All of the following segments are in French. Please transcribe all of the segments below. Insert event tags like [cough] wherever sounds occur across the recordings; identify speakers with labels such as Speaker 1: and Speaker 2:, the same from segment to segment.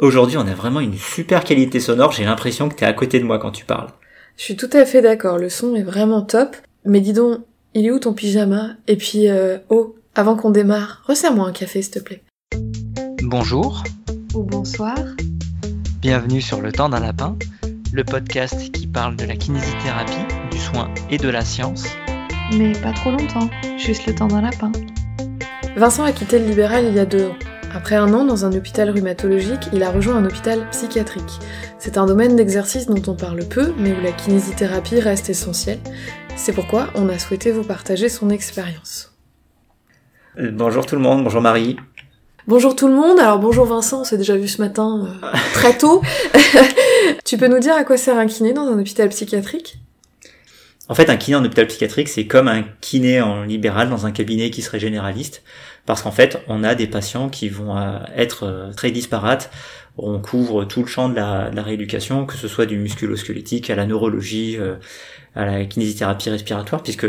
Speaker 1: Aujourd'hui, on a vraiment une super qualité sonore. J'ai l'impression que t'es à côté de moi quand tu parles.
Speaker 2: Je suis tout à fait d'accord. Le son est vraiment top. Mais dis donc, il est où ton pyjama? Et puis, euh, oh, avant qu'on démarre, resserre-moi un café, s'il te plaît.
Speaker 3: Bonjour.
Speaker 2: Ou bonsoir.
Speaker 3: Bienvenue sur Le Temps d'un Lapin, le podcast qui parle de la kinésithérapie, du soin et de la science.
Speaker 2: Mais pas trop longtemps, juste le temps d'un lapin. Vincent a quitté le libéral il y a deux ans. Après un an dans un hôpital rhumatologique, il a rejoint un hôpital psychiatrique. C'est un domaine d'exercice dont on parle peu, mais où la kinésithérapie reste essentielle. C'est pourquoi on a souhaité vous partager son expérience.
Speaker 1: Euh, bonjour tout le monde, bonjour Marie.
Speaker 2: Bonjour tout le monde, alors bonjour Vincent, on s'est déjà vu ce matin euh, [laughs] très tôt. [laughs] tu peux nous dire à quoi sert un kiné dans un hôpital psychiatrique?
Speaker 1: En fait, un kiné en hôpital psychiatrique, c'est comme un kiné en libéral dans un cabinet qui serait généraliste parce qu'en fait, on a des patients qui vont euh, être euh, très disparates. On couvre tout le champ de la, rééducation, que ce soit du musculo-squelettique à la neurologie, euh, à la kinésithérapie respiratoire, puisque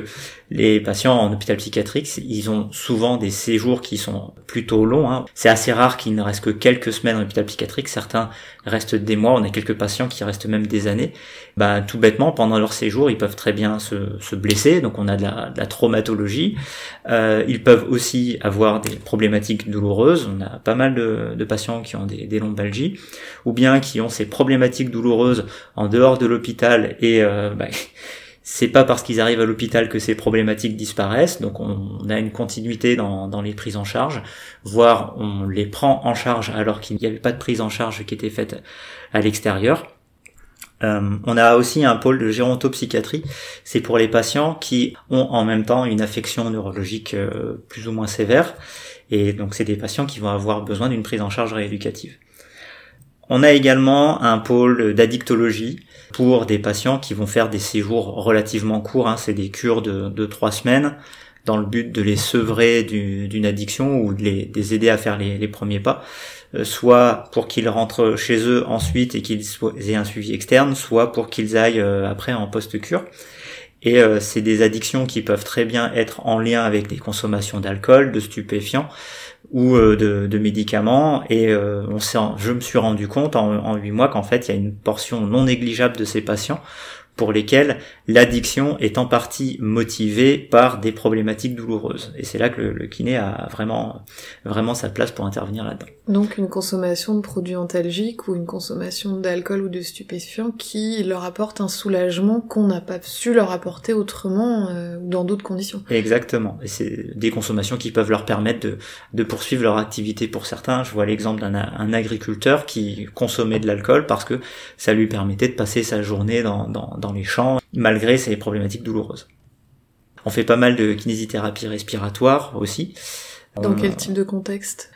Speaker 1: les patients en hôpital psychiatrique, ils ont souvent des séjours qui sont plutôt longs. Hein. C'est assez rare qu'ils ne restent que quelques semaines en hôpital psychiatrique. Certains restent des mois. On a quelques patients qui restent même des années. Bah, tout bêtement, pendant leur séjour, ils peuvent très bien se, se blesser. Donc, on a de la, de la traumatologie. Euh, ils peuvent aussi avoir des problématiques douloureuses. On a pas mal de, de patients qui ont des, des lombalgies, ou bien qui ont ces problématiques douloureuses en dehors de l'hôpital et euh, bah, c'est pas parce qu'ils arrivent à l'hôpital que ces problématiques disparaissent, donc on, a une continuité dans, les prises en charge, voire on les prend en charge alors qu'il n'y avait pas de prise en charge qui était faite à l'extérieur. Euh, on a aussi un pôle de gérontopsychiatrie, c'est pour les patients qui ont en même temps une affection neurologique euh, plus ou moins sévère, et donc c'est des patients qui vont avoir besoin d'une prise en charge rééducative. On a également un pôle d'addictologie pour des patients qui vont faire des séjours relativement courts, hein, c'est des cures de, trois semaines, dans le but de les sevrer d'une addiction ou de les, aider à faire les, premiers pas, euh, soit pour qu'ils rentrent chez eux ensuite et qu'ils aient un suivi externe, soit pour qu'ils aillent euh, après en post-cure. Et euh, c'est des addictions qui peuvent très bien être en lien avec des consommations d'alcool, de stupéfiants, ou euh, de, médicaments. Et euh, on je me suis rendu compte en huit mois qu'en fait il y a une portion non négligeable de ces patients pour lesquels l'addiction est en partie motivée par des problématiques douloureuses. Et c'est là que le, kiné a vraiment, vraiment sa place pour intervenir là-dedans.
Speaker 2: Donc une consommation de produits antalgiques ou une consommation d'alcool ou de stupéfiants qui leur apporte un soulagement qu'on n'a pas su leur apporter autrement euh, dans d'autres conditions.
Speaker 1: Exactement. Et c'est des consommations qui peuvent leur permettre de, de poursuivre leur activité pour certains. Je vois l'exemple d'un agriculteur qui consommait de l'alcool parce que ça lui permettait de passer sa journée dans, dans dans les champs, malgré ces problématiques douloureuses. On fait pas mal de kinésithérapie respiratoire aussi.
Speaker 2: Dans quel type de contexte?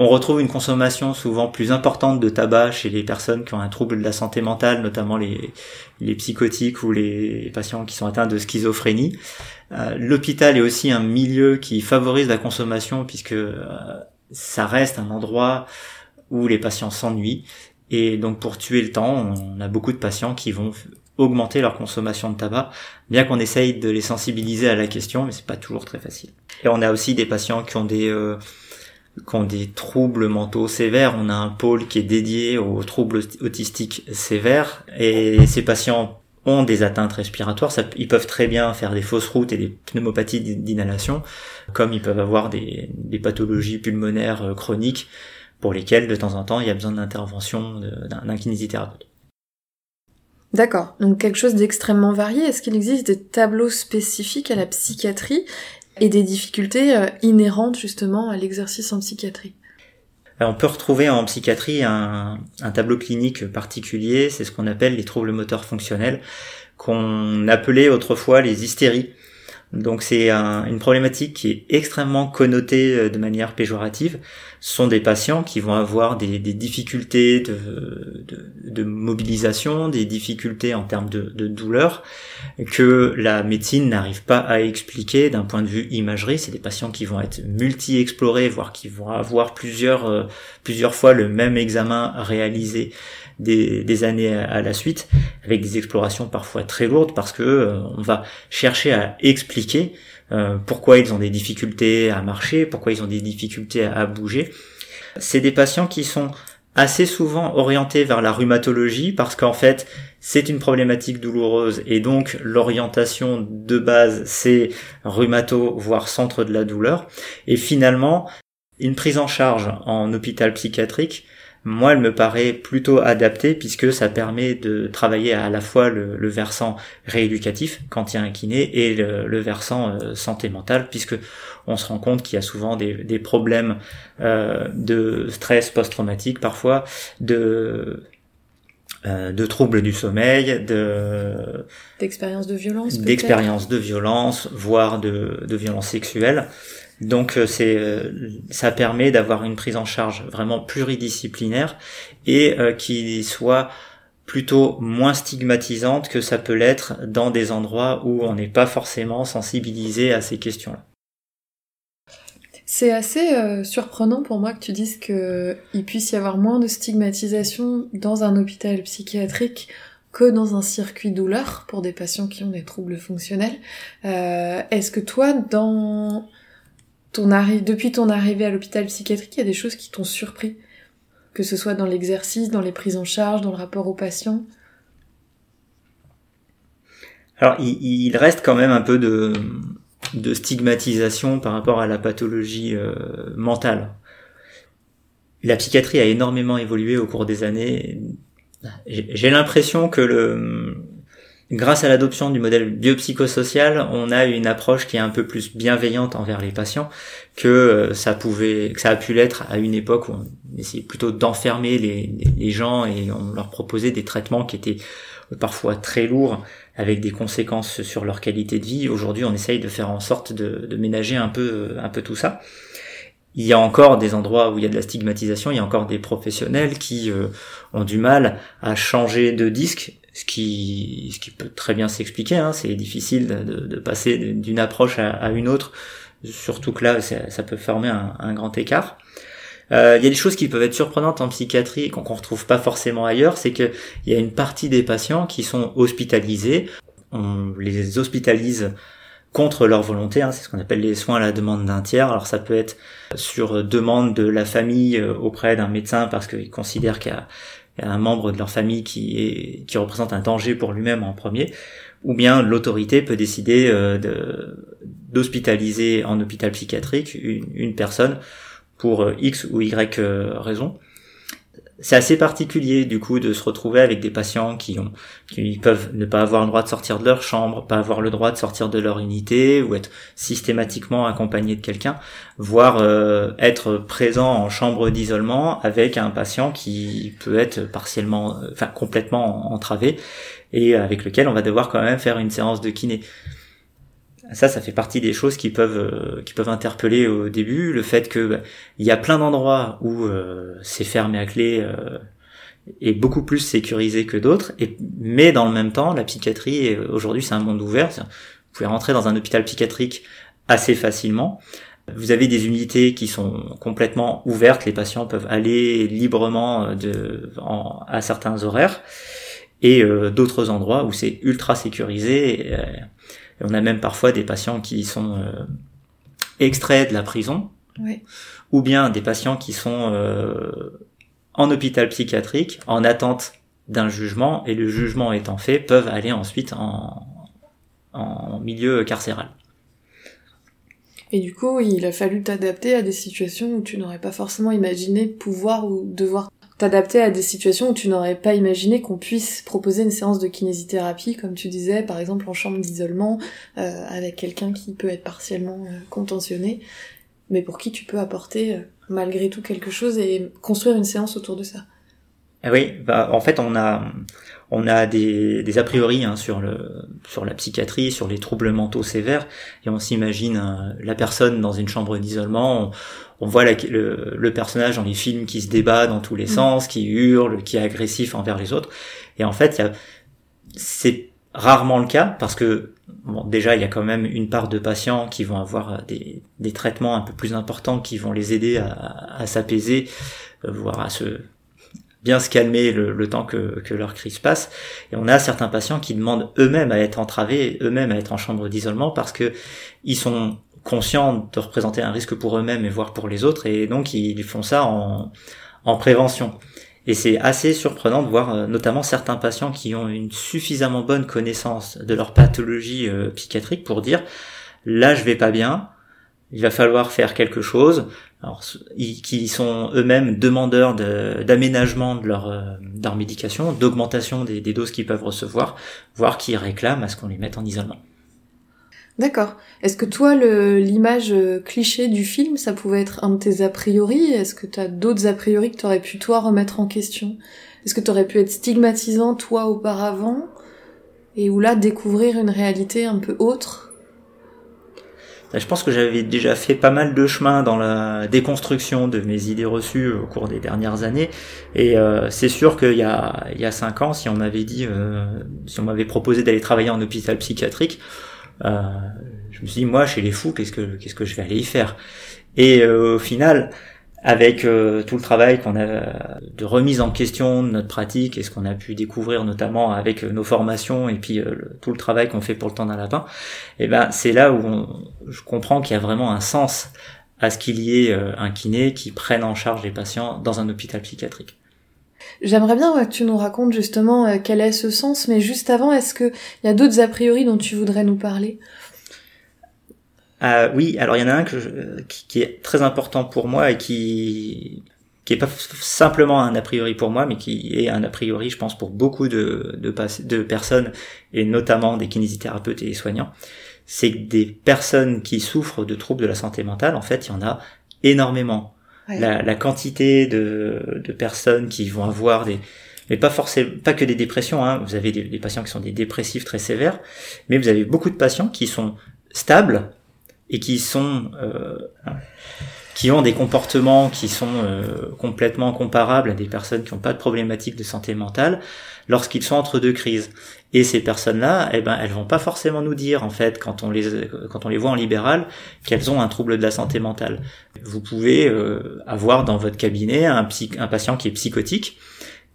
Speaker 1: on retrouve une consommation souvent plus importante de tabac chez les personnes qui ont un trouble de la santé mentale, notamment les, les psychotiques ou les patients qui sont atteints de schizophrénie. Euh, l'hôpital est aussi un milieu qui favorise la consommation puisque euh, ça reste un endroit où les patients s'ennuient. Et donc pour tuer le temps, on a beaucoup de patients qui vont augmenter leur consommation de tabac, bien qu'on essaye de les sensibiliser à la question, mais c'est pas toujours très facile. Et on a aussi des patients qui ont des euh, qui ont des troubles mentaux sévères. On a un pôle qui est dédié aux troubles autistiques sévères, et ces patients ont des atteintes respiratoires, ils peuvent très bien faire des fausses routes et des pneumopathies d'inhalation, comme ils peuvent avoir des, des pathologies pulmonaires euh, chroniques pour lesquelles de temps en temps il y a besoin d'intervention d'un kinésithérapeute.
Speaker 2: D'accord, donc quelque chose d'extrêmement varié. Est-ce qu'il existe des tableaux spécifiques à la psychiatrie et des difficultés euh, inhérentes justement à l'exercice en psychiatrie?
Speaker 1: On peut retrouver en psychiatrie un, tableau clinique particulier, c'est ce qu'on appelle les troubles moteurs fonctionnels, qu'on appelait autrefois les hystéries. Donc c'est une problématique qui est extrêmement connotée euh, de manière péjorative. Ce sont des patients qui vont avoir des, difficultés de, mobilisation, des difficultés en termes de, douleur que la médecine n'arrive pas à expliquer d'un point de vue imagerie. C'est des patients qui vont être multi-explorés, voire qui vont avoir plusieurs, euh, plusieurs fois le même examen réalisé des, années à, la suite, avec des explorations parfois très lourdes, parce que euh, on va chercher à expliquer euh, pourquoi ils ont des difficultés à marcher, pourquoi ils ont des difficultés à, bouger. C'est des patients qui sont assez souvent orientés vers la rhumatologie parce qu'en fait c'est une problématique douloureuse et donc l'orientation de base c'est rhumato voire centre de la douleur et finalement une prise en charge en hôpital psychiatrique moi, elle me paraît plutôt adaptée puisque ça permet de travailler à la fois le, versant rééducatif quand il y a un kiné et le, versant euh, santé mentale puisque on se rend compte qu'il y a souvent des, problèmes euh, de stress post-traumatique parfois, de euh, de troubles du sommeil, de
Speaker 2: d'expériences de violence,
Speaker 1: d'expériences de violence, voire de, de violence sexuelle. Donc euh, c'est euh, ça permet d'avoir une prise en charge vraiment pluridisciplinaire et euh, qui soit plutôt moins stigmatisante que ça peut l'être dans des endroits où on n'est pas forcément sensibilisé à ces questions-là.
Speaker 2: C'est assez surprenant pour moi que tu dises qu'il puisse y avoir moins de stigmatisation dans un hôpital psychiatrique que dans un circuit douleur pour des patients qui ont des troubles fonctionnels. Est-ce que toi, dans ton depuis ton arrivée à l'hôpital psychiatrique, il y a des choses qui t'ont surpris, que ce soit dans l'exercice, dans les prises en charge, dans le rapport aux patients.
Speaker 1: Alors, il, reste quand même un peu de, de, stigmatisation par rapport à la pathologie euh, mentale. La psychiatrie a énormément évolué au cours des années. J'ai l'impression que le, Grâce à l'adoption du modèle biopsychosocial, on a une approche qui est un peu plus bienveillante envers les patients que euh, ça pouvait, que ça a pu l'être à une époque où on essayait plutôt d'enfermer les, gens et on leur proposait des traitements qui étaient parfois très lourds avec des conséquences sur leur qualité de vie. Aujourd'hui, on essaye de faire en sorte de, ménager un peu, un peu tout ça il y a encore des endroits où il y a de la stigmatisation, il y a encore des professionnels qui euh, ont du mal à changer de disque ce qui, ce qui peut très bien s'expliquer. Hein, c'est difficile de, de passer d'une approche à, une autre, surtout que là, ça, peut former un, un grand écart. Euh, il y a des choses qui peuvent être surprenantes en psychiatrie et qu'on ne retrouve pas forcément ailleurs, c'est qu'il y a une partie des patients qui sont hospitalisés. On les hospitalise contre leur volonté, hein, c'est ce qu'on appelle les soins à la demande d'un tiers. Alors ça peut être sur demande de la famille euh, auprès d'un médecin parce qu'ils considèrent qu'il y a un membre de leur famille qui est qui représente un danger pour lui-même en premier, ou bien l'autorité peut décider euh, d'hospitaliser en hôpital psychiatrique une, une personne pour euh, X ou Y euh, raison c'est assez particulier du coup de se retrouver avec des patients qui ont qui peuvent ne pas avoir le droit de sortir de leur chambre, pas avoir le droit de sortir de leur unité ou être systématiquement accompagné de quelqu'un, voire euh, être présent en chambre d'isolement avec un patient qui peut être partiellement enfin complètement entravé et avec lequel on va devoir quand même faire une séance de kiné ça, ça fait partie des choses qui peuvent euh, qui peuvent interpeller au début. Le fait que bah, il y a plein d'endroits où euh, c'est fermé à clé euh, et beaucoup plus sécurisé que d'autres. Mais dans le même temps, la psychiatrie aujourd'hui c'est un monde ouvert. Vous pouvez rentrer dans un hôpital psychiatrique assez facilement. Vous avez des unités qui sont complètement ouvertes. Les patients peuvent aller librement de, à certains horaires et d'autres endroits où c'est ultra sécurisé on a même parfois des patients qui sont euh, extraits de la prison, ou bien des patients qui sont euh, en hôpital psychiatrique en attente d'un jugement, et le jugement étant fait, peuvent aller ensuite en, en milieu carcéral.
Speaker 2: Et du coup, il a fallu t'adapter à des situations où tu n'aurais pas forcément imaginé pouvoir ou devoir t'adapter à des situations où tu n'aurais pas imaginé qu'on puisse proposer une séance de kinésithérapie, comme tu disais, par exemple en chambre d'isolement, euh, avec quelqu'un qui peut être partiellement euh, contentionné, mais pour qui tu peux apporter euh, malgré tout quelque chose et construire une séance autour de ça.
Speaker 1: Ah oui, bah, en fait, on a on a des, des a priori hein, sur le sur la psychiatrie, sur les troubles mentaux sévères, et on s'imagine la personne dans une chambre d'isolement on voit le, le, personnage dans les films qui se débat dans tous les mm. sens, qui hurle, qui est agressif envers les autres. Et en fait, c'est rarement le cas parce que bon, déjà il y a quand même une part de patients qui vont avoir des, des traitements un peu plus importants qui vont les aider à, à s'apaiser, euh, voire à se bien se calmer le, le, temps que, que leur crise passe. Et on a certains patients qui demandent eux-mêmes à être entravés, eux-mêmes à être en chambre d'isolement parce que ils sont conscients de représenter un risque pour eux-mêmes et voire pour les autres, et donc ils font ça en, en prévention. Et c'est assez surprenant de voir euh, notamment certains patients qui ont une suffisamment bonne connaissance de leur pathologie euh, psychiatrique pour dire là je vais pas bien, il va falloir faire quelque chose. Alors, qui sont eux-mêmes demandeurs d'aménagement de, leur, euh, leur médication, d'augmentation des, des, doses qu'ils peuvent recevoir, voire qui réclament à ce qu'on les mette en isolement.
Speaker 2: D'accord. Est-ce que toi, l'image euh, cliché du film, ça pouvait être un de tes a priori? Est-ce que tu as d'autres a priori que tu aurais pu toi remettre en question? Est-ce que tu aurais pu être stigmatisant toi auparavant? Et ou là découvrir une réalité un peu autre?
Speaker 1: Je pense que j'avais déjà fait pas mal de chemin dans la déconstruction de mes idées reçues au cours des dernières années. Et euh, c'est sûr qu'il y a, il y a cinq ans, si on m'avait dit, euh, si on m'avait proposé d'aller travailler en hôpital psychiatrique, euh, je me suis dit moi chez les fous qu'est-ce que qu'est-ce que je vais aller y faire? Et euh, au final avec euh, tout le travail qu'on a de remise en question de notre pratique et ce qu'on a pu découvrir notamment avec nos formations et puis tout le travail qu'on fait pour le temps d'un lapin, et eh ben c'est là où je comprends qu'il y a vraiment un sens à ce qu'il y ait un kiné qui prenne en charge les patients dans un hôpital psychiatrique.
Speaker 2: J'aimerais bien que tu nous racontes justement euh, quel est ce sens, mais juste avant, est-ce qu'il y a d'autres a priori dont tu voudrais nous parler?
Speaker 1: Euh, Oui, alors il y en a un qui, est très important pour moi et qui qui est pas simplement un a priori pour moi, mais qui est un a priori, je pense, pour beaucoup de, de, de personnes, et notamment des kinésithérapeutes et des soignants, c'est que des personnes qui souffrent de troubles de la santé mentale, en fait, il y en a énormément la, quantité de, de, personnes qui vont avoir des mais pas forcément pas que des dépressions hein. vous avez des, patients qui sont des dépressifs très sévères mais vous avez beaucoup de patients qui sont stables et qui sont euh, qui ont des comportements qui sont euh, complètement comparables à des personnes qui n'ont pas de problématiques de santé mentale lorsqu'ils sont entre deux crises. Et ces personnes-là, eh ben, elles vont pas forcément nous dire, en fait, quand on les, quand on les voit en libéral, qu'elles ont un trouble de la santé mentale. Vous pouvez euh, avoir dans votre cabinet un, un patient qui est psychotique,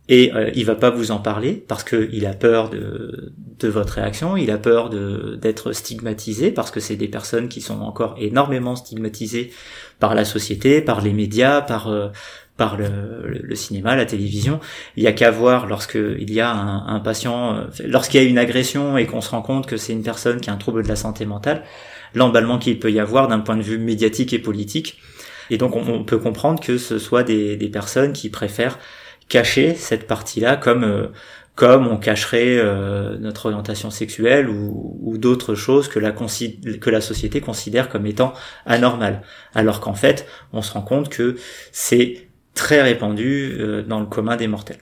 Speaker 1: et euh, il va pas vous en parler parce qu'il a peur de, de votre réaction, il a peur d'être stigmatisé parce que c'est des personnes qui sont encore énormément stigmatisées par la société, par les médias, par euh, par le, le, cinéma, la télévision. Il y a qu'à voir lorsque il y a un, un patient, euh, lorsqu'il y a une agression et qu'on se rend compte que c'est une personne qui a un trouble de la santé mentale, l'emballement qu'il peut y avoir d'un point de vue médiatique et politique. Et donc on, peut comprendre que ce soit des, des personnes qui préfèrent cacher cette partie-là comme euh, comme on cacherait euh, notre orientation sexuelle ou, d'autres choses que la, société considère comme étant anormales. Alors qu'en fait, on se rend compte que c'est très répandu euh, dans le commun des mortels.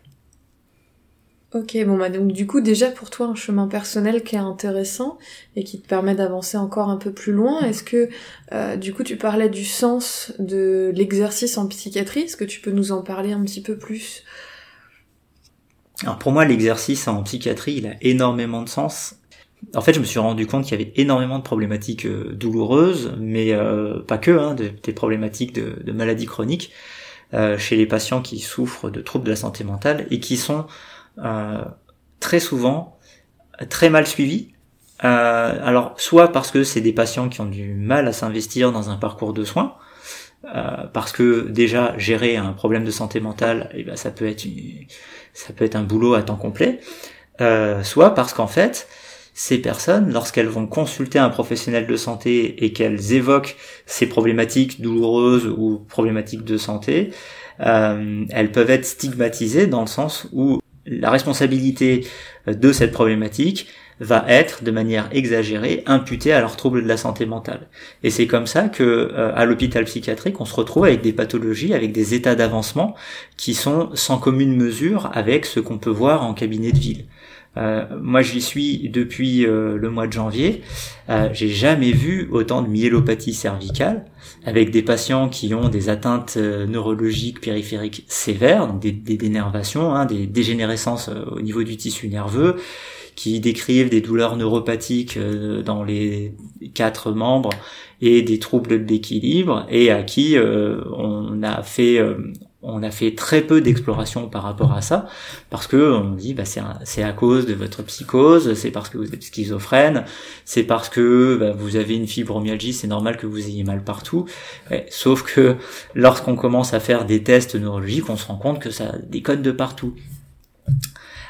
Speaker 2: Ok, bon bah donc du coup déjà pour toi un chemin personnel qui est intéressant et qui te permet d'avancer encore un peu plus loin. Est-ce que du coup tu parlais du sens de l'exercice en psychiatrie? Est-ce que tu peux nous en parler un petit peu plus?
Speaker 1: Alors pour moi, l'exercice en psychiatrie, il a énormément de sens. En fait, je me suis rendu compte qu'il y avait énormément de problématiques euh, douloureuses, mais euh, pas que, hein, des problématiques de, maladies chroniques euh, chez les patients qui souffrent de troubles de la santé mentale et qui sont très souvent très mal suivis. alors, soit parce que c'est des patients qui ont du mal à s'investir dans un parcours de soins, parce que déjà gérer un problème de santé mentale, eh ben, ça peut être ça peut être un boulot à temps complet, euh, soit parce qu'en fait, ces personnes, lorsqu'elles vont consulter un professionnel de santé et qu'elles évoquent ces problématiques douloureuses ou problématiques de santé, euh, elles peuvent être stigmatisées dans le sens où la responsabilité de cette problématique va être de manière exagérée imputée à leur trouble de la santé mentale. Et c'est comme ça que euh, à l'hôpital psychiatrique, on se retrouve avec des pathologies, avec des états d'avancement qui sont sans commune mesure avec ce qu'on peut voir en cabinet de ville. Euh, moi, j'y suis depuis euh, le mois de janvier. J'ai jamais vu autant de myélopathie cervicale avec des patients qui ont des atteintes neurologiques périphériques sévères, donc des, des dénervations, hein, des dégénérescences au niveau du tissu nerveux, qui décrivent des douleurs neuropathiques euh, dans les quatre membres et des troubles d'équilibre et à qui euh, on a fait euh, on a fait très peu d'exploration par rapport à ça parce que on dit bah c'est à cause de votre psychose, c'est parce que vous êtes schizophrène, c'est parce que bah, vous avez une fibromyalgie, c'est normal que vous ayez mal partout. sauf que lorsqu'on commence à faire des tests neurologiques, on se rend compte que ça décode de partout.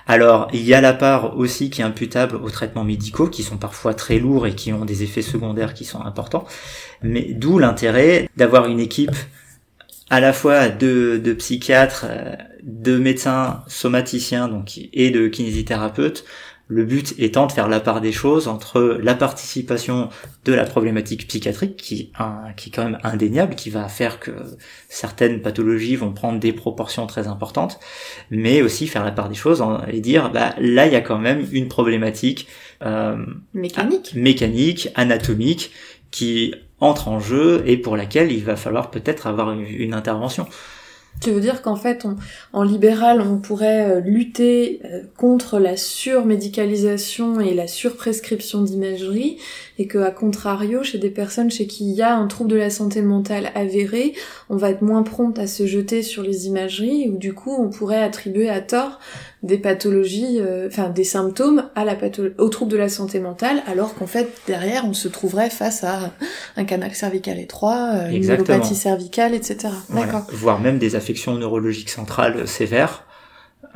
Speaker 1: Alors, il y a la part aussi qui est imputable aux traitements médicaux, qui sont parfois très lourds et qui ont des effets secondaires qui sont importants. Mais d'où l'intérêt d'avoir une équipe à la fois de, psychiatres, euh, de médecins somaticiens et de kinésithérapeutes le but étant de faire la part des choses entre la participation de la problématique psychiatrique, qui, qui est quand même indéniable, qui va faire que certaines pathologies vont prendre des proportions très importantes, mais aussi faire la part des choses et dire, bah, là, il y a quand même une problématique
Speaker 2: euh, mécanique.
Speaker 1: mécanique, anatomique, qui entre en jeu et pour laquelle il va falloir peut-être avoir une intervention.
Speaker 2: Tu veux dire qu'en fait, en libéral, on pourrait euh, lutter euh, contre la surmédicalisation et la surprescription d'imagerie, et que, à contrario, chez des personnes chez qui il y a un trouble de la santé mentale avéré, on va être moins prompt à se jeter sur les imageries, ou du coup, on pourrait attribuer à tort des pathologies, euh, enfin des symptômes à la au trouble de la santé mentale, alors qu'en fait derrière on se trouverait face à un canal cervical étroit, euh, une neuropathie cervicale, etc.
Speaker 1: D'accord. Voire même des affections neurologiques centrales sévères.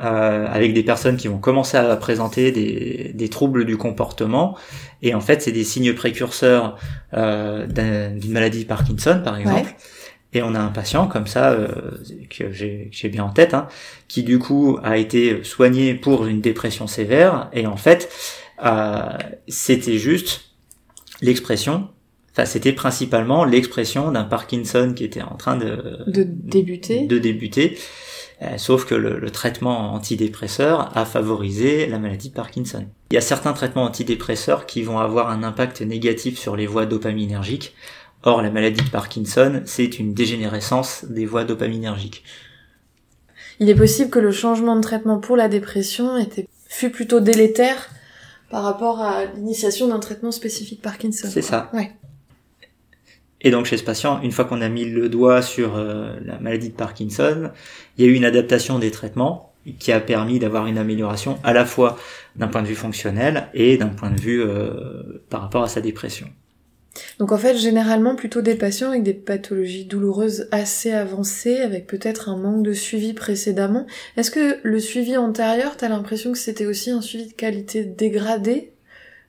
Speaker 1: Euh, avec des personnes qui vont commencer à présenter des, des troubles du comportement et en fait c'est des signes précurseurs euh, d'une maladie Parkinson par exemple et on a un patient comme ça euh, que j'ai bien en tête, hein, qui du coup a été soigné pour une dépression sévère. Et en fait, euh, c'était juste l'expression. Enfin, c'était principalement l'expression d'un Parkinson qui était en train de,
Speaker 2: de débuter.
Speaker 1: De débuter. Euh, sauf que le, le, traitement antidépresseur a favorisé la maladie de Parkinson. Il y a certains traitements antidépresseurs qui vont avoir un impact négatif sur les voies dopaminergiques, Or, la maladie de Parkinson, c'est une dégénérescence des voies dopaminergiques.
Speaker 2: Il est possible que le changement de traitement pour la dépression était, fut plutôt délétère par rapport à l'initiation d'un traitement spécifique Parkinson.
Speaker 1: C'est ça. Ouais. Et donc chez ce patient, une fois qu'on a mis le doigt sur euh, la maladie de Parkinson, il y a eu une adaptation des traitements qui a permis d'avoir une amélioration à la fois d'un point de vue fonctionnel et d'un point de vue euh, par rapport à sa dépression.
Speaker 2: Donc en fait, généralement plutôt des patients avec des pathologies douloureuses assez avancées, avec peut-être un manque de suivi précédemment. Est-ce que le suivi antérieur, t'as l'impression que c'était aussi un suivi de qualité dégradé?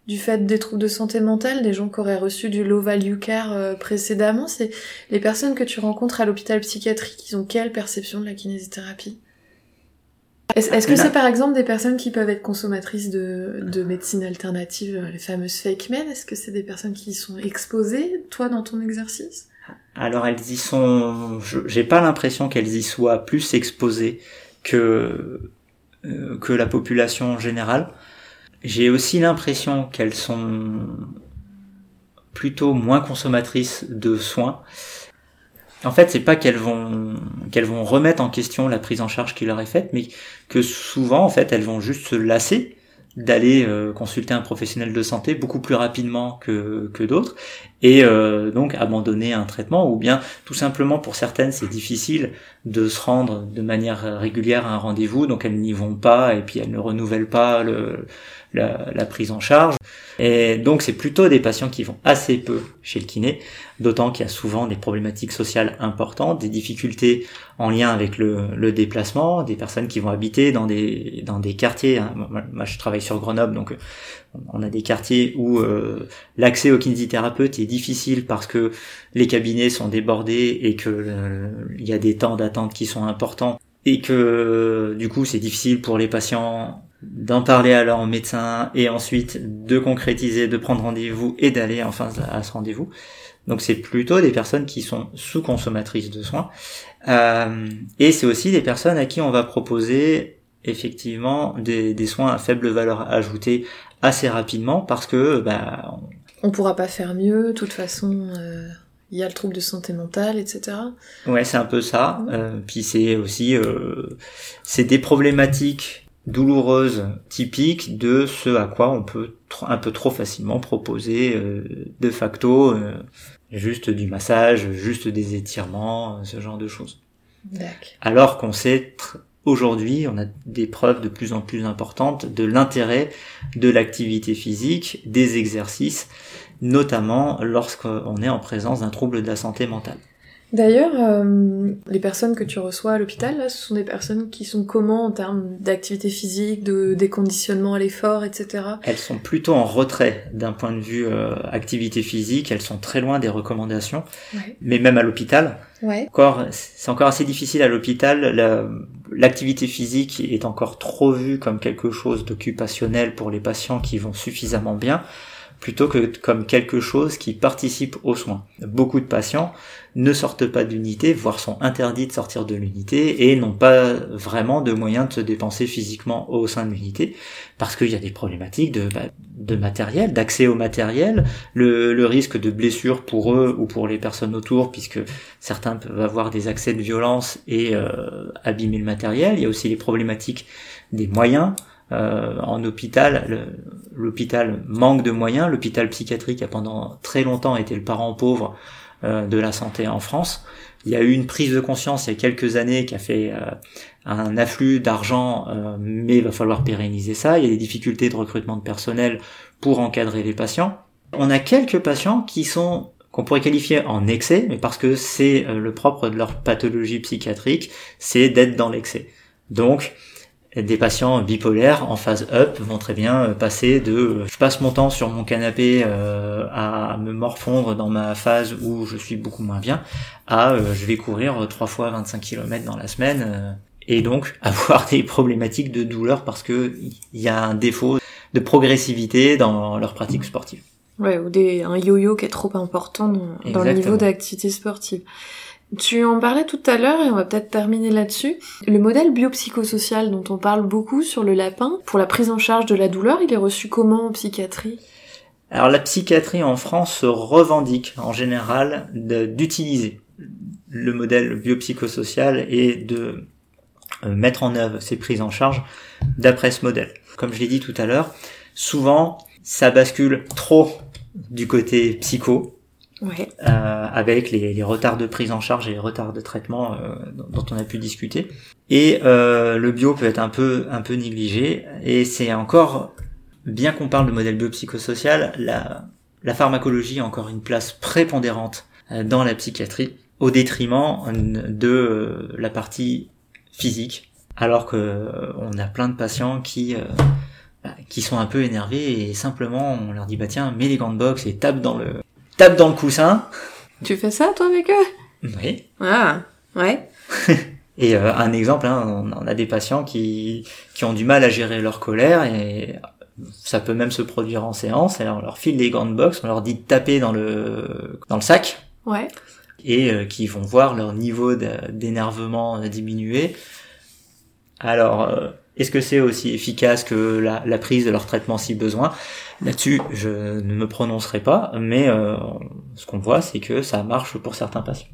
Speaker 2: Du fait des troubles de santé mentale, des gens qui auraient reçu du low value care euh, précédemment C'est les personnes que tu rencontres à l'hôpital psychiatrique, ils ont quelle perception de la kinésithérapie? Est-ce que c'est par exemple des personnes qui peuvent être consommatrices de, de médecine alternative, euh, les fameuses fake men? Est-ce que c'est des personnes qui y sont exposées, toi, dans ton exercice?
Speaker 1: Alors elles y sont... J'ai pas l'impression qu'elles y soient plus exposées que, euh, que la population générale. J'ai aussi l'impression qu'elles sont plutôt moins consommatrices de soins. En fait, c'est pas qu'elles vont qu'elles vont remettre en question la prise en charge qui leur est faite, mais que souvent, en fait, elles vont juste se lasser d'aller euh, consulter un professionnel de santé beaucoup plus rapidement que, que d'autres et euh, donc abandonner un traitement ou bien tout simplement pour certaines c'est difficile de se rendre de manière régulière à un rendez-vous donc elles n'y vont pas et puis elles ne renouvellent pas le, la, prise en charge. Et donc c'est plutôt des patients qui vont assez peu chez le kiné, d'autant qu'il y a souvent des problématiques sociales importantes, des difficultés en lien avec le, déplacement, des personnes qui vont habiter dans des dans des quartiers. Hein. Moi, je travaille sur Grenoble, donc on a des quartiers où euh, l'accès au kinésithérapeute est difficile parce que les cabinets sont débordés et que il y a des temps d'attente qui sont importants et que du coup c'est difficile pour les patients d'en parler à leur médecin et ensuite de concrétiser, de prendre rendez-vous et d'aller enfin à ce rendez-vous. Donc c'est plutôt des personnes qui sont sous-consommatrices de soins. Euh, et c'est aussi des personnes à qui on va proposer effectivement des, soins à faible valeur ajoutée assez rapidement parce que bah,
Speaker 2: on... pourra pas faire mieux, de toute façon. Euh il y a le trouble de santé mentale, etc.
Speaker 1: Ouais, c'est un peu ça. Euh, puis c'est aussi euh, c'est des problématiques douloureuse typique de ce à quoi on peut un peu trop facilement proposer euh, de facto euh, juste du massage, juste des étirements, ce genre de choses. Alors qu'on sait aujourd'hui, on a des preuves de plus en plus importantes de l'intérêt de l'activité physique, des exercices, notamment lorsqu'on est en présence d'un trouble de la santé mentale.
Speaker 2: D'ailleurs, euh, les personnes que tu reçois à l'hôpital, là, ce sont des personnes qui sont comment en termes d'activité physique, de déconditionnement à l'effort, etc.
Speaker 1: Elles sont plutôt en retrait d'un point de vue euh, activité physique. Elles sont très loin des recommandations. Ouais. Mais même à l'hôpital, encore, c'est encore assez difficile à l'hôpital. L'activité physique est encore trop vue comme quelque chose d'occupationnel pour les patients qui vont suffisamment bien plutôt que comme quelque chose qui participe aux soins. Beaucoup de patients ne sortent pas d'unité, voire sont interdits de sortir de l'unité et n'ont pas vraiment de moyens de se dépenser physiquement au sein de l'unité parce qu'il y a des problématiques de, bah, de matériel, d'accès au matériel, le, le, risque de blessure pour eux ou pour les personnes autour puisque certains peuvent avoir des accès de violence et euh, abîmer le matériel. Il y a aussi les problématiques des moyens, euh, en hôpital, l'hôpital manque de moyens. L'hôpital psychiatrique a pendant très longtemps été le parent pauvre euh, de la santé en France. Il y a eu une prise de conscience il y a quelques années qui a fait euh, un afflux d'argent, mais il va falloir pérenniser ça. Il y a des difficultés de recrutement de personnel pour encadrer les patients. On a quelques patients qui sont qu'on pourrait qualifier en excès, mais parce que c'est le propre de leur pathologie psychiatrique, c'est d'être dans l'excès. Donc, des patients bipolaires en phase up vont très bien euh, passer de euh, je passe mon temps sur mon canapé euh, à me morfondre dans ma phase où je suis beaucoup moins bien à je vais courir 3 fois 25 km dans la semaine et donc [laughs] avoir des problématiques de douleur parce que il y a un défaut de progressivité dans leur pratique sportive.
Speaker 2: Ouais, ou des, un yo-yo qui est trop important dans, dans le niveau d'activité sportive. Tu en parlais tout à l'heure et on va peut-être terminer là-dessus. Le modèle biopsychosocial dont on parle beaucoup sur le lapin, pour la prise en charge de la douleur, il est reçu comment en psychiatrie?
Speaker 1: Alors la psychiatrie en France se revendique en général d'utiliser le modèle biopsychosocial et de euh, mettre en œuvre ces prises en charge d'après ce modèle. Comme je l'ai dit tout à l'heure, souvent ça bascule trop du côté psycho ouais. euh, avec les, les, retards de prise en charge et les retards de traitement euh, dont on a pu discuter. Et euh, le bio peut être un peu un peu négligé et c'est encore bien qu'on parle de modèle biopsychosocial, la, la pharmacologie a encore une place prépondérante euh, dans la psychiatrie au détriment de euh, la partie physique alors que on a plein de patients qui bah, qui sont un peu énervés et simplement on leur dit bah tiens mets les gants de boxe et tape dans le tape dans le coussin.
Speaker 2: Tu fais ça toi avec eux
Speaker 1: Oui.
Speaker 2: Ah, ouais. [laughs]
Speaker 1: et euh, un exemple, hein, on, a des patients qui, qui ont du mal à gérer leur colère et ça peut même se produire en séance. Alors on leur file les gants de boxe, on leur dit de taper dans le dans le sac.
Speaker 2: Ouais.
Speaker 1: Et euh, qui vont voir leur niveau d'énervement diminuer. Alors, euh, est-ce que c'est aussi efficace que la, la, prise de leur traitement si besoin? Là-dessus, je ne me prononcerai pas, mais euh, ce qu'on voit, c'est que ça marche pour certains patients.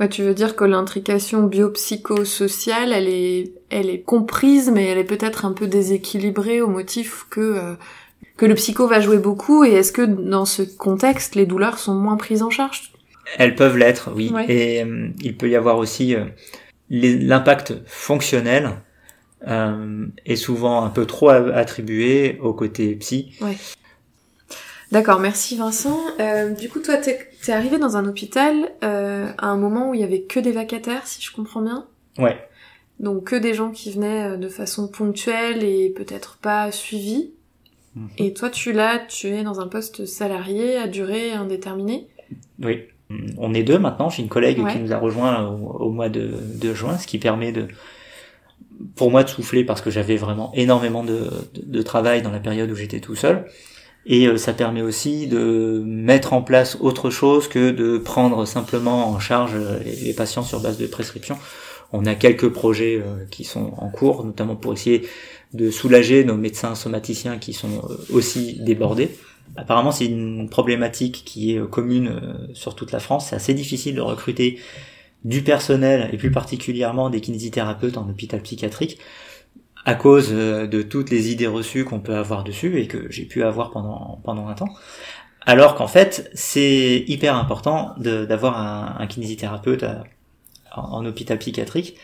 Speaker 2: Ouais, tu veux dire que l'intrication biopsychosociale, elle est, elle est comprise, mais elle est peut-être un peu déséquilibrée au motif que euh, que le psycho va jouer beaucoup. Et est-ce que dans ce contexte, les douleurs sont moins prises en charge?
Speaker 1: Elles peuvent l'être, oui. Et euh, il peut y avoir aussi l'impact fonctionnel euh, est souvent un peu trop attribué au côté psy.
Speaker 2: Ouais. D'accord, merci Vincent. Euh, du coup, toi, t'es es arrivé dans un hôpital euh, à un moment où il y avait que des vacataires, si je comprends bien?
Speaker 1: Ouais.
Speaker 2: Donc que des gens qui venaient euh, de façon ponctuelle et peut-être pas suivis. Mhm. Et toi, tu l'as, tu es dans un poste salarié à durée indéterminée?
Speaker 1: Oui. On est deux maintenant. J'ai une collègue qui nous a rejoint au, au mois de, de, juin, ce qui permet de pour moi de souffler parce que j'avais vraiment énormément de, de, travail dans la période où j'étais tout seul. Et euh, ça permet aussi de mettre en place autre chose que de prendre simplement en charge euh, les, patients sur base de prescription. On a quelques projets euh, qui sont en cours, notamment pour essayer de soulager nos médecins somaticiens qui sont aussi débordés. Apparemment, c'est une problématique qui est commune sur toute la France. C'est assez difficile de recruter du personnel et plus particulièrement des kinésithérapeutes en hôpital psychiatrique à cause euh, de toutes les idées reçues qu'on peut avoir dessus et que j'ai pu avoir pendant pendant un temps. Alors qu'en fait, c'est hyper important d'avoir un, un, kinésithérapeute en, hôpital psychiatrique.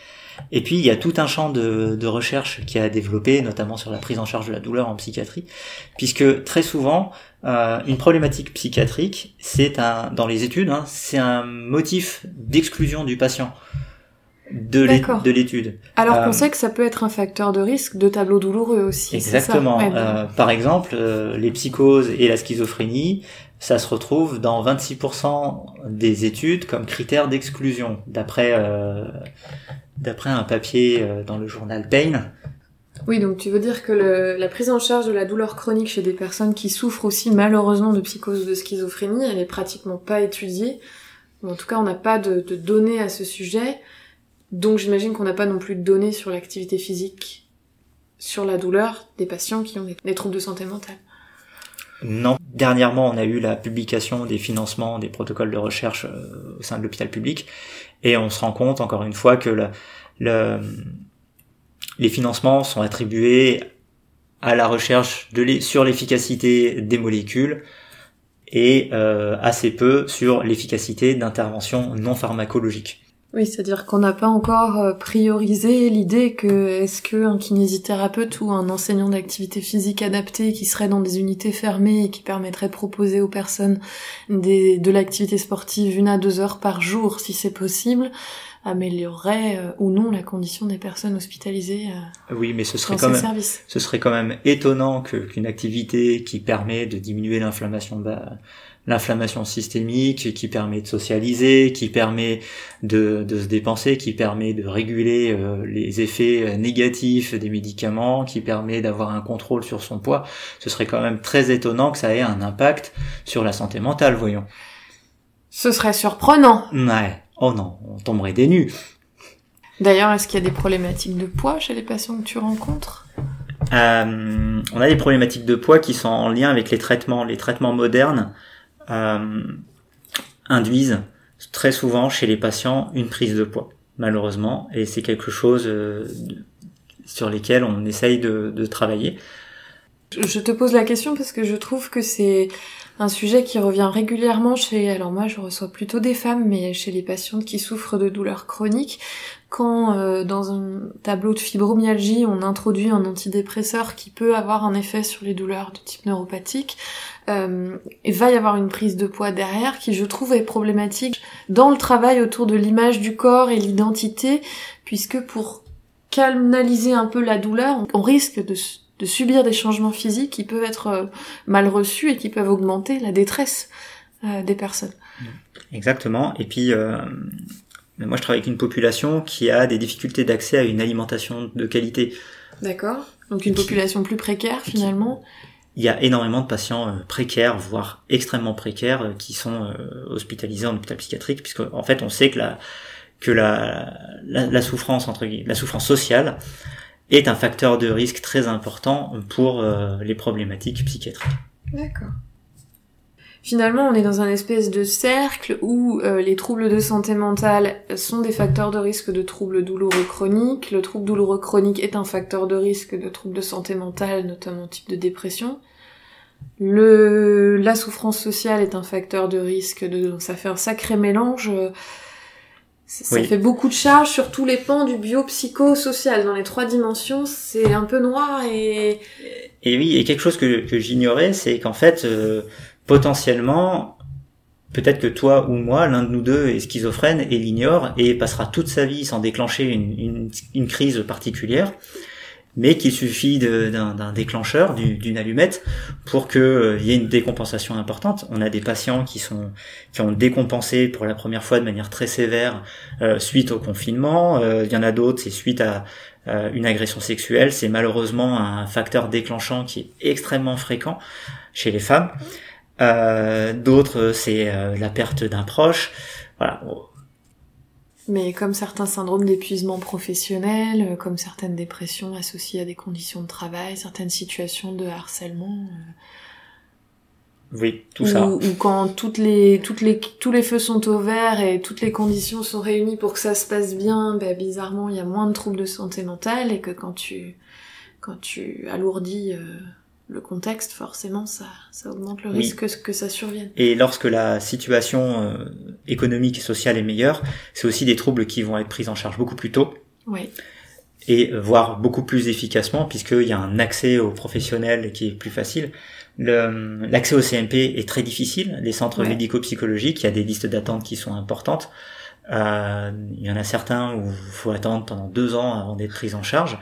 Speaker 1: Et puis il y a tout un champ de, recherche qui a développé, notamment sur la prise en charge de la douleur en psychiatrie, puisque très souvent euh, une problématique psychiatrique, c'est un dans les études, hein, c'est un motif d'exclusion du patient de l'étude.
Speaker 2: Alors qu'on euh, sait que ça peut être un facteur de risque de tableau douloureux aussi.
Speaker 1: Exactement. Euh, par exemple, euh, les psychoses et la schizophrénie, ça se retrouve dans 26% des études comme critère d'exclusion, d'après d'après un papier dans le journal Pain.
Speaker 2: Oui, donc tu veux dire que le, la prise en charge de la douleur chronique chez des personnes qui souffrent aussi malheureusement de psychose ou de schizophrénie, elle est pratiquement pas étudiée. En tout cas, on n'a pas de, de données à ce sujet. Donc j'imagine qu'on n'a pas non plus de données sur l'activité physique, sur la douleur des patients qui ont des, troubles de santé mentale.
Speaker 1: Non. Dernièrement, on a eu la publication des financements des protocoles de recherche euh, au sein de l'hôpital public, et on se rend compte encore une fois que le, les financements sont attribués à la recherche sur l'efficacité des molécules et euh, assez peu sur l'efficacité d'interventions non pharmacologiques.
Speaker 2: Oui, c'est-à-dire qu'on n'a pas encore euh, priorisé l'idée que est-ce qu'un kinésithérapeute ou un enseignant d'activité physique adaptée qui serait dans des unités fermées et qui permettrait de proposer aux personnes des, de l'activité sportive une à deux heures par jour, si c'est possible, améliorerait euh, ou non la condition des personnes hospitalisées
Speaker 1: euh, oui mais ce serait quand même ce serait quand même étonnant que qu'une activité qui permet de diminuer l'inflammation l'inflammation systémique qui permet de socialiser, qui permet de, de se dépenser, qui permet de réguler euh, les effets euh, négatifs des médicaments, qui permet d'avoir un contrôle sur son poids, ce serait quand même très étonnant que ça ait un impact sur la santé mentale, voyons.
Speaker 2: Ce serait surprenant.
Speaker 1: Ouais. Oh non, on tomberait des nues.
Speaker 2: D'ailleurs, est-ce qu'il y a des problématiques de poids chez les patients que tu rencontres?
Speaker 1: Euh, On a des problématiques de poids qui sont en lien avec les traitements, les traitements modernes induisent très souvent chez les patients une prise de poids, malheureusement, et c'est quelque chose euh, sur lesquels on essaye de, de travailler.
Speaker 2: Je te pose la question parce que je trouve que c'est un sujet qui revient régulièrement chez, alors moi je reçois plutôt des femmes, mais chez les patientes qui souffrent de douleurs chroniques, quand euh, dans un tableau de fibromyalgie on introduit un antidépresseur qui peut avoir un effet sur les douleurs de type neuropathique, euh, il va y avoir une prise de poids derrière qui je trouve est problématique dans le travail autour de l'image du corps et l'identité, puisque pour canaliser un peu la douleur, on risque de subir des changements physiques qui peuvent être euh, mal reçus et qui peuvent augmenter la détresse euh, des personnes.
Speaker 1: Exactement. Et puis, euh, moi, je travaille avec une population qui a des difficultés d'accès à une alimentation de qualité.
Speaker 2: D'accord. Donc une population plus précaire finalement.
Speaker 1: Il y a énormément de patients précaires, voire extrêmement précaires, qui sont hospitalisés en hôpital psychiatrique, puisque en fait, on sait que la que la, la, la souffrance entre la souffrance sociale est un facteur de risque très important pour euh, les problématiques psychiatriques.
Speaker 2: D'accord. Finalement, on est dans un espèce de cercle où euh, les troubles de santé mentale sont des facteurs de risque de troubles douloureux chroniques. Le trouble douloureux chronique est un facteur de risque de troubles de santé mentale, notamment type de dépression. Le, la souffrance sociale est un facteur de risque de, donc ça fait un sacré mélange. Ça fait beaucoup de charges sur tous les pans du biopsychosocial. Dans les trois dimensions, c'est un peu noir et...
Speaker 1: Et oui, et quelque chose que, que j'ignorais, c'est qu'en fait, euh, potentiellement, peut-être que toi ou moi, l'un de nous deux est schizophrène et l'ignore et passera toute sa vie sans déclencher une, crise particulière mais qu'il suffit d'un déclencheur, d'une allumette, pour qu'il euh, y ait une décompensation importante. On a des patients qui sont qui ont décompensé pour la première fois de manière très sévère euh, suite au confinement. Euh, il y en a d'autres, c'est suite à une agression sexuelle. C'est malheureusement un facteur déclenchant qui est extrêmement fréquent chez les femmes. D'autres, c'est la perte d'un proche. Voilà
Speaker 2: mais comme certains syndromes d'épuisement professionnel, euh, comme certaines dépressions associées à des conditions de travail, certaines situations de harcèlement. Euh,
Speaker 1: oui, tout ça.
Speaker 2: Ou, quand toutes les, toutes les, tous les feux sont au vert et toutes les conditions sont réunies pour que ça se passe bien, ben, bizarrement, il y a moins de troubles de santé mentale et que quand tu, quand tu alourdis euh, le contexte, forcément, ça, ça augmente le risque que, ça survienne.
Speaker 1: Et lorsque la situation euh, économique et sociale est meilleure, c'est aussi des troubles qui vont être pris en charge beaucoup plus tôt.
Speaker 2: Oui.
Speaker 1: Et voire beaucoup plus efficacement, puisqu'il y a un accès aux professionnels qui est plus facile. L'accès au CMP est très difficile. Les centres médico-psychologiques, il y a des listes d'attente qui sont importantes. Euh, il y en a certains où il faut attendre pendant deux ans avant d'être pris en charge.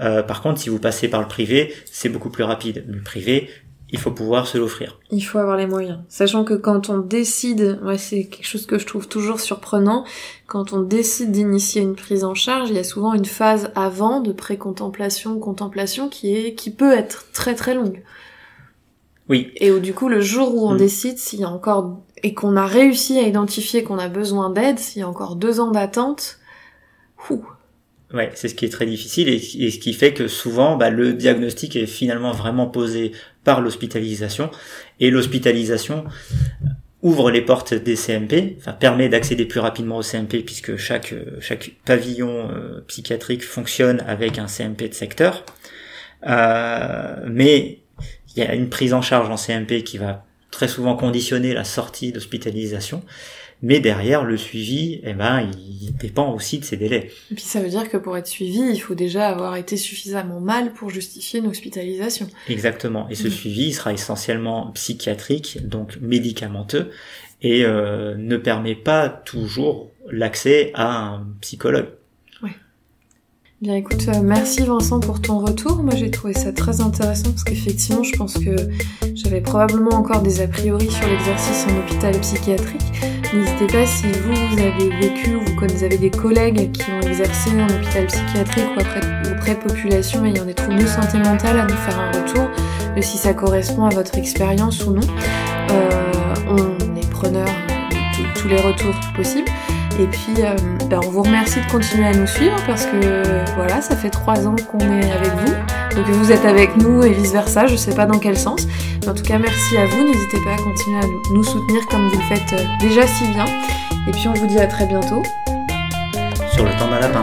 Speaker 1: Euh, par contre, si vous passez par le privé, c'est beaucoup plus rapide. Le privé, il faut pouvoir se l'offrir.
Speaker 2: Il faut avoir les moyens. Sachant que quand on décide, ouais, c'est quelque chose que je trouve toujours surprenant, quand on décide d'initier une prise en charge, il y a souvent une phase avant de pré-contemplation, contemplation qui est, qui peut être très très longue.
Speaker 1: Oui.
Speaker 2: Et où du coup, le jour où on mm. décide, s'il y a encore et qu'on a réussi à identifier qu'on a besoin d'aide, s'il y a encore deux ans d'attente, ouh.
Speaker 1: Ouais, c'est ce qui est très difficile et, ce qui fait que souvent bah, le diagnostic est finalement vraiment posé par l'hospitalisation et l'hospitalisation ouvre les portes des CMP, enfin permet d'accéder plus rapidement au CMP puisque chaque chaque pavillon euh, psychiatrique fonctionne avec un CMP de secteur, euh, mais il y a une prise en charge en CMP qui va très souvent conditionner la sortie d'hospitalisation. Mais derrière, le suivi, eh ben, il dépend aussi de ces délais.
Speaker 2: Et puis ça veut dire que pour être suivi, il faut déjà avoir été suffisamment mal pour justifier une hospitalisation.
Speaker 1: Exactement. Et ce mm. suivi, il sera essentiellement psychiatrique, donc médicamenteux, et euh, ne permet pas toujours l'accès à un psychologue.
Speaker 2: Bien écoute, euh, merci Vincent pour ton retour. Moi j'ai trouvé ça très intéressant parce qu'effectivement je pense que j'avais probablement encore des a priori sur l'exercice en hôpital psychiatrique. N'hésitez pas si vous, avez vécu ou vous avez des collègues qui ont exercé en hôpital psychiatrique ou auprès, de populations ayant des troubles de santé mentale à nous faire un retour de si ça correspond à votre expérience ou non. Euh, on est preneur de tous les retours possibles. Et puis, euh, ben, on vous remercie de continuer à nous suivre parce que voilà, ça fait trois ans qu'on est avec vous. Donc vous êtes avec nous et vice versa, je sais pas dans quel sens. Mais en tout cas, merci à vous. N'hésitez pas à continuer à nous soutenir comme vous le faites euh, déjà si bien. Et puis on vous dit à très bientôt.
Speaker 1: Sur le temps d'un lapin.